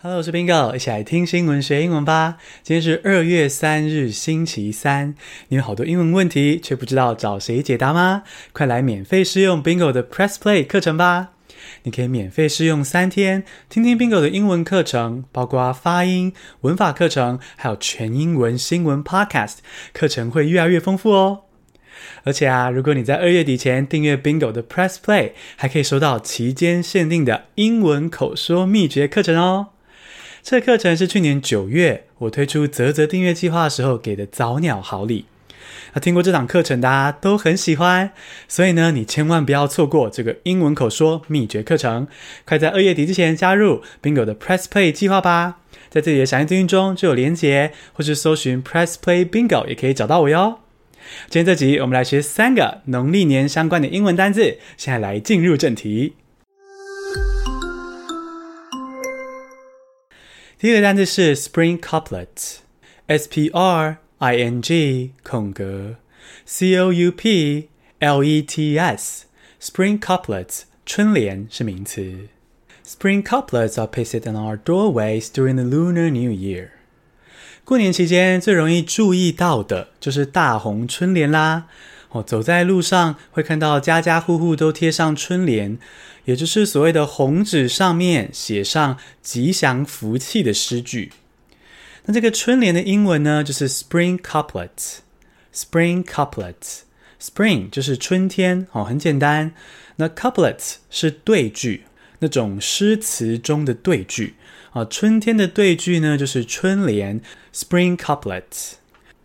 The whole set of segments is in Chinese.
Hello，我是 Bingo，一起来听新闻学英文吧。今天是二月三日，星期三。你有好多英文问题，却不知道找谁解答吗？快来免费试用 Bingo 的 Press Play 课程吧！你可以免费试用三天，听听 Bingo 的英文课程，包括发音、文法课程，还有全英文新闻 Podcast。课程会越来越丰富哦。而且啊，如果你在二月底前订阅 Bingo 的 Press Play，还可以收到期间限定的英文口说秘诀课程哦。这课程是去年九月我推出泽泽订阅计划的时候给的早鸟好礼。那听过这堂课程的大家都很喜欢，所以呢，你千万不要错过这个英文口说秘诀课程，快在二月底之前加入 Bingo 的 Press Play 计划吧。在这里的详细资讯中就有连结，或是搜寻 Press Play Bingo 也可以找到我哟。今天这集我们来学三个农历年相关的英文单字，现在来进入正题。第一个单词是 Spring Couplets，S P R I N G 空格 C O U P L E T S，Spring Couplets 春联是名词。Spring couplets are pasted on our doorways during the Lunar New Year。过年期间最容易注意到的就是大红春联啦。 哦，走在路上会看到家家户户都贴上春联，也就是所谓的红纸上面写上吉祥福气的诗句。那这个春联的英文呢，就是 Spring Couplets。Spring Couplets。Spring 就是春天，哦，很简单。那 Couplets 是对句，那种诗词中的对句。啊，春天的对句呢，就是春联 Spring Couplets。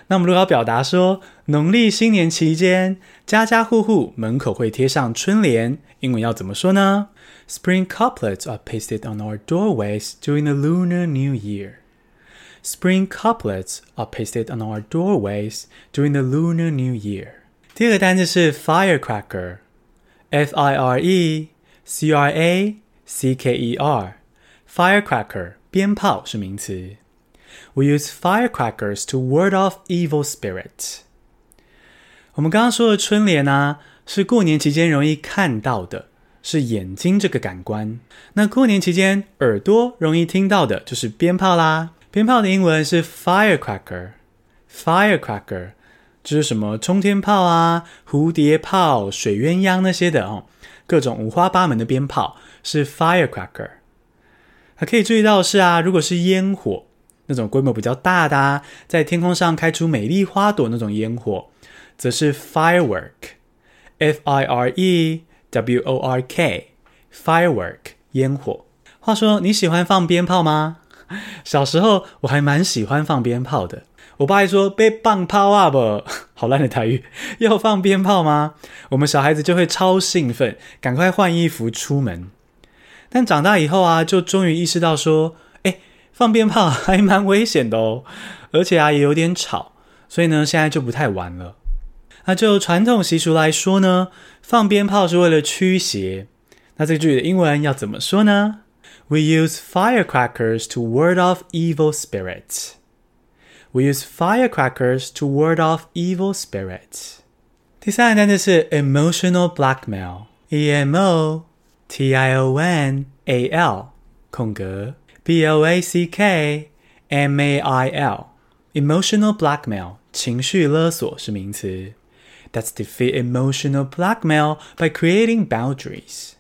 那我们如果要表达说，农历新年期间，家家户户门口会贴上春联，英文要怎么说呢？Spring couplets are pasted on our doorways during the Lunar New Year. Spring couplets are pasted on our doorways during the Lunar New Year. 第二个单词是 firecracker，F-I-R-E-C-R-A-C-K-E-R，firecracker，鞭炮是名词。We use firecrackers to ward off evil spirits. 我们刚刚说的春联啊，是过年期间容易看到的，是眼睛这个感官。那过年期间耳朵容易听到的就是鞭炮啦。鞭炮的英文是 firecracker，firecracker 就是什么冲天炮啊、蝴蝶炮、水鸳鸯那些的哦，各种五花八门的鞭炮是 firecracker。还可以注意到是啊，如果是烟火。那种规模比较大的啊，在天空上开出美丽花朵那种烟火，则是 firework，F-I-R-E-W-O-R-K，firework 烟火。话说你喜欢放鞭炮吗？小时候我还蛮喜欢放鞭炮的。我爸还说被棒炮啊不，好烂的台语，要放鞭炮吗？我们小孩子就会超兴奋，赶快换衣服出门。但长大以后啊，就终于意识到说。放鞭炮还蛮危险的哦，而且啊也有点吵，所以呢现在就不太玩了。那就传统习俗来说呢，放鞭炮是为了驱邪。那这句的英文要怎么说呢？We use firecrackers to ward off evil spirits. We use firecrackers to ward off evil spirits. 第三个单词是 emotional blackmail. E-M-O-T-I-O-N-A-L 空格。B L A C K M A I L，emotional blackmail，情绪勒索是名词。That's defeat emotional blackmail by creating boundaries。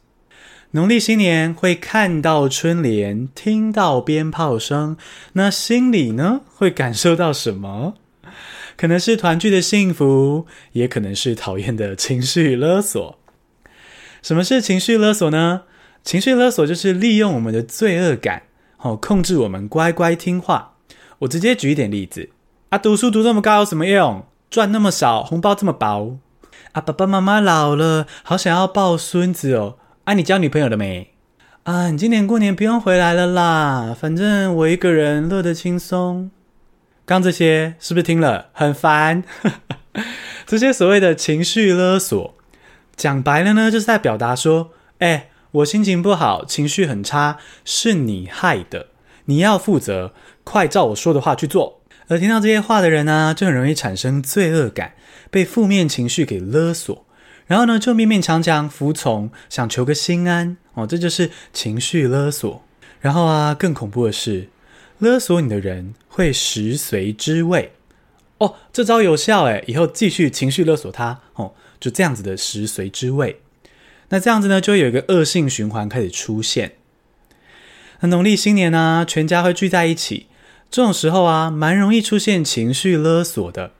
农历新年会看到春联，听到鞭炮声，那心里呢会感受到什么？可能是团聚的幸福，也可能是讨厌的情绪勒索。什么是情绪勒索呢？情绪勒索就是利用我们的罪恶感。哦，控制我们乖乖听话。我直接举一点例子啊，读书读这么高有什么用？赚那么少，红包这么薄。啊，爸爸妈妈老了，好想要抱孙子哦。啊，你交女朋友了没？啊，你今年过年不用回来了啦，反正我一个人乐得轻松。刚这些是不是听了很烦？这些所谓的情绪勒索，讲白了呢，就是在表达说，哎。我心情不好，情绪很差，是你害的，你要负责，快照我说的话去做。而听到这些话的人呢，就很容易产生罪恶感，被负面情绪给勒索，然后呢，就勉勉强强服从，想求个心安。哦，这就是情绪勒索。然后啊，更恐怖的是，勒索你的人会食髓知味。哦，这招有效诶，以后继续情绪勒索他哦，就这样子的食髓知味。那这样子呢，就有一个恶性循环开始出现。那农历新年呢、全家会聚在一起，这种时候啊，蛮容易出现情绪勒索的。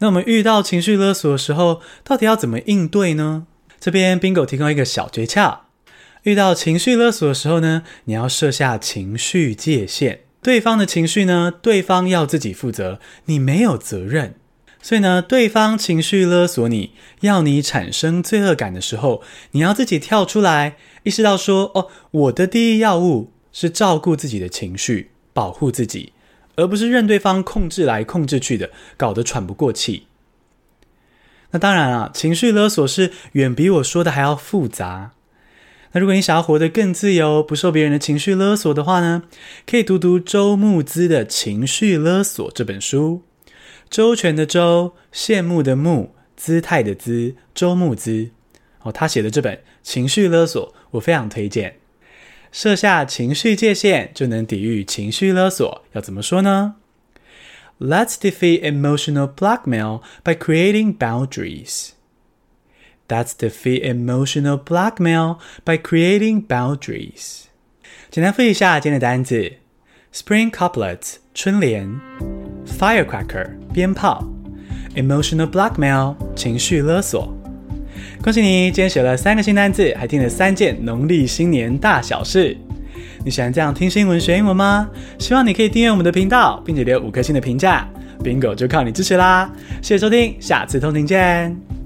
那我们遇到情绪勒索的时候，到底要怎么应对呢？这边 Bingo 提供一个小诀窍。遇到情绪勒索的时候呢，你要设下情绪界限。对方的情绪呢，对方要自己负责，你没有责任。所以呢，对方情绪勒索你，要你产生罪恶感的时候，你要自己跳出来，意识到说：哦，我的第一要务是照顾自己的情绪，保护自己，而不是任对方控制来控制去的，搞得喘不过气。那当然啊，情绪勒索是远比我说的还要复杂。那如果你想要活得更自由，不受别人的情绪勒索的话呢，可以读读周慕姿的《情绪勒索》这本书。周全的周，羡慕的慕，姿态的姿，周慕姿。哦，他写的这本《情绪勒索》，我非常推荐。设下情绪界限，就能抵御情绪勒索。要怎么说呢？Let's defeat emotional blackmail by creating boundaries. That's defeat emotional blackmail by creating boundaries. 简单复习一下今天的单字：Spring couplets 春联，Firecracker 鞭炮，Emotional blackmail 情绪勒索。恭喜你，今天学了三个新单字，还听了三件农历新年大小事。你喜欢这样听新闻学英文吗？希望你可以订阅我们的频道，并且留五颗星的评价。Bingo 就靠你支持啦！谢谢收听，下次通勤见。